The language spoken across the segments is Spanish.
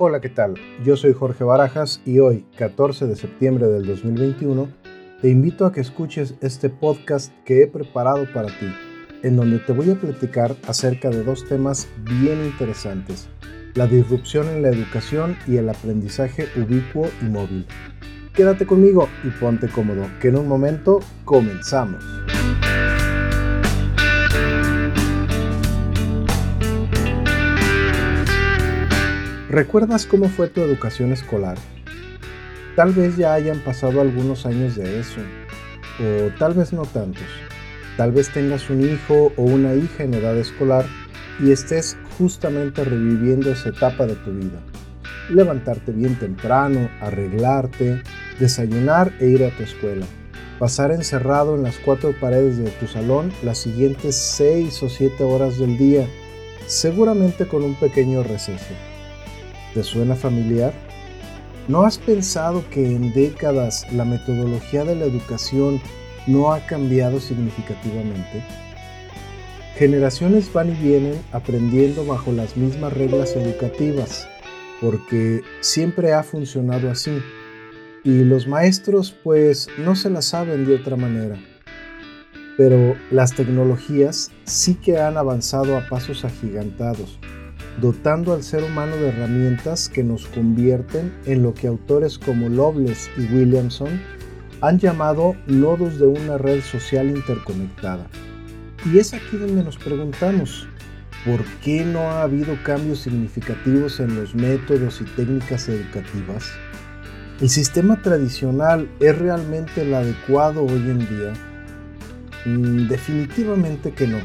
Hola, ¿qué tal? Yo soy Jorge Barajas y hoy, 14 de septiembre del 2021, te invito a que escuches este podcast que he preparado para ti, en donde te voy a platicar acerca de dos temas bien interesantes, la disrupción en la educación y el aprendizaje ubicuo y móvil. Quédate conmigo y ponte cómodo, que en un momento comenzamos. ¿Recuerdas cómo fue tu educación escolar? Tal vez ya hayan pasado algunos años de eso, o tal vez no tantos. Tal vez tengas un hijo o una hija en edad escolar y estés justamente reviviendo esa etapa de tu vida. Levantarte bien temprano, arreglarte, desayunar e ir a tu escuela. Pasar encerrado en las cuatro paredes de tu salón las siguientes seis o siete horas del día, seguramente con un pequeño receso ¿Te suena familiar? ¿No has pensado que en décadas la metodología de la educación no ha cambiado significativamente? Generaciones van y vienen aprendiendo bajo las mismas reglas educativas, porque siempre ha funcionado así, y los maestros pues no se la saben de otra manera. Pero las tecnologías sí que han avanzado a pasos agigantados dotando al ser humano de herramientas que nos convierten en lo que autores como Loveless y Williamson han llamado nodos de una red social interconectada. Y es aquí donde nos preguntamos, ¿por qué no ha habido cambios significativos en los métodos y técnicas educativas? ¿El sistema tradicional es realmente el adecuado hoy en día? Mm, definitivamente que no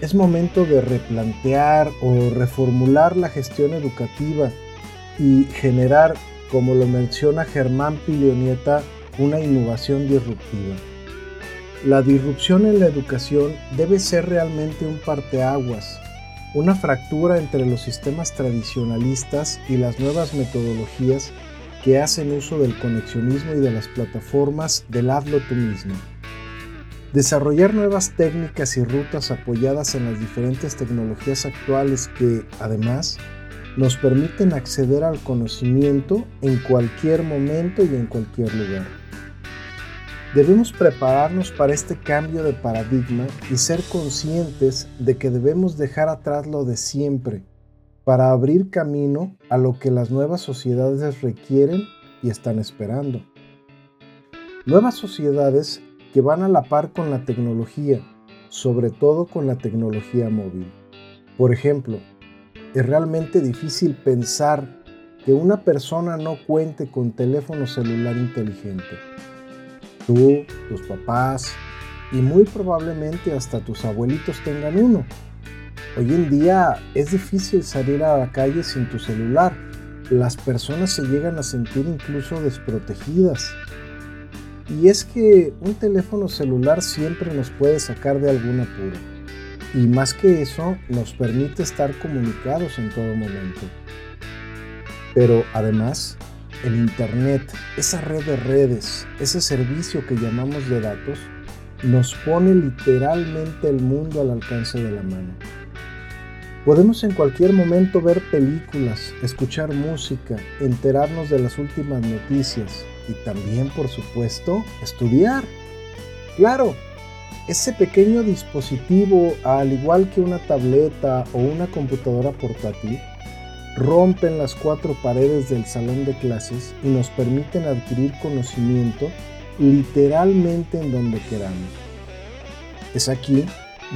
es momento de replantear o reformular la gestión educativa y generar, como lo menciona Germán Pilionieta, una innovación disruptiva. La disrupción en la educación debe ser realmente un parteaguas, una fractura entre los sistemas tradicionalistas y las nuevas metodologías que hacen uso del conexionismo y de las plataformas del hazlo tú mismo. Desarrollar nuevas técnicas y rutas apoyadas en las diferentes tecnologías actuales que, además, nos permiten acceder al conocimiento en cualquier momento y en cualquier lugar. Debemos prepararnos para este cambio de paradigma y ser conscientes de que debemos dejar atrás lo de siempre para abrir camino a lo que las nuevas sociedades requieren y están esperando. Nuevas sociedades que van a la par con la tecnología, sobre todo con la tecnología móvil. Por ejemplo, es realmente difícil pensar que una persona no cuente con teléfono celular inteligente. Tú, tus papás y muy probablemente hasta tus abuelitos tengan uno. Hoy en día es difícil salir a la calle sin tu celular. Las personas se llegan a sentir incluso desprotegidas. Y es que un teléfono celular siempre nos puede sacar de algún apuro. Y más que eso, nos permite estar comunicados en todo momento. Pero además, el Internet, esa red de redes, ese servicio que llamamos de datos, nos pone literalmente el mundo al alcance de la mano. Podemos en cualquier momento ver películas, escuchar música, enterarnos de las últimas noticias y también, por supuesto, estudiar. Claro, ese pequeño dispositivo, al igual que una tableta o una computadora portátil, rompen las cuatro paredes del salón de clases y nos permiten adquirir conocimiento literalmente en donde queramos. Es aquí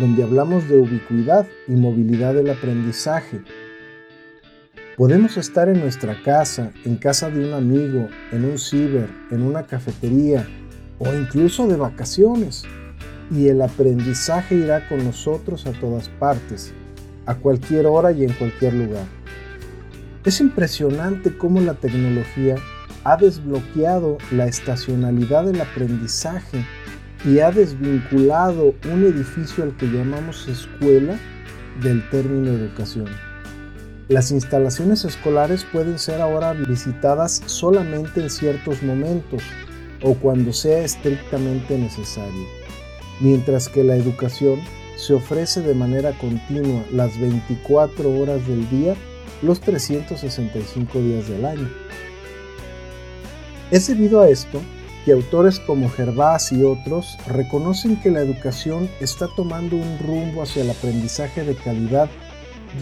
donde hablamos de ubicuidad y movilidad del aprendizaje. Podemos estar en nuestra casa, en casa de un amigo, en un ciber, en una cafetería o incluso de vacaciones. Y el aprendizaje irá con nosotros a todas partes, a cualquier hora y en cualquier lugar. Es impresionante cómo la tecnología ha desbloqueado la estacionalidad del aprendizaje y ha desvinculado un edificio al que llamamos escuela del término educación. Las instalaciones escolares pueden ser ahora visitadas solamente en ciertos momentos o cuando sea estrictamente necesario, mientras que la educación se ofrece de manera continua las 24 horas del día los 365 días del año. Es debido a esto que autores como Gervás y otros reconocen que la educación está tomando un rumbo hacia el aprendizaje de calidad,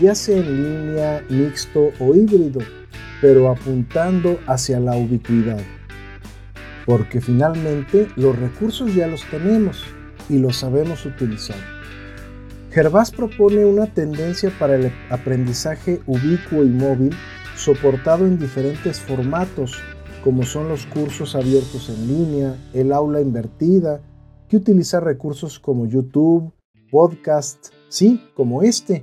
ya sea en línea, mixto o híbrido, pero apuntando hacia la ubicuidad. Porque finalmente los recursos ya los tenemos y los sabemos utilizar. Gervás propone una tendencia para el aprendizaje ubicuo y móvil soportado en diferentes formatos como son los cursos abiertos en línea, el aula invertida, que utiliza recursos como YouTube, podcast, sí, como este,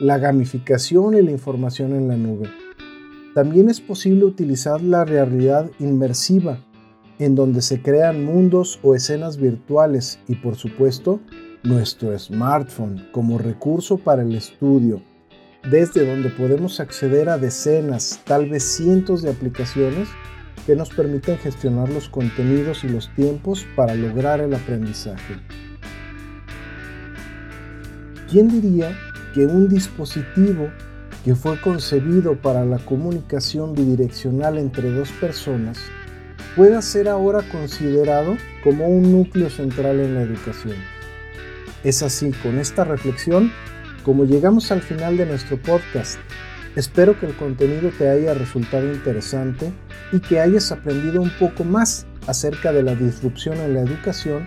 la gamificación y la información en la nube. También es posible utilizar la realidad inmersiva, en donde se crean mundos o escenas virtuales y por supuesto nuestro smartphone como recurso para el estudio, desde donde podemos acceder a decenas, tal vez cientos de aplicaciones que nos permiten gestionar los contenidos y los tiempos para lograr el aprendizaje. ¿Quién diría que un dispositivo que fue concebido para la comunicación bidireccional entre dos personas pueda ser ahora considerado como un núcleo central en la educación? Es así, con esta reflexión, como llegamos al final de nuestro podcast Espero que el contenido te haya resultado interesante y que hayas aprendido un poco más acerca de la disrupción en la educación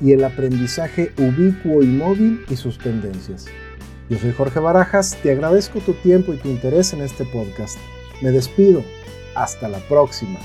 y el aprendizaje ubicuo y móvil y sus tendencias. Yo soy Jorge Barajas, te agradezco tu tiempo y tu interés en este podcast. Me despido, hasta la próxima.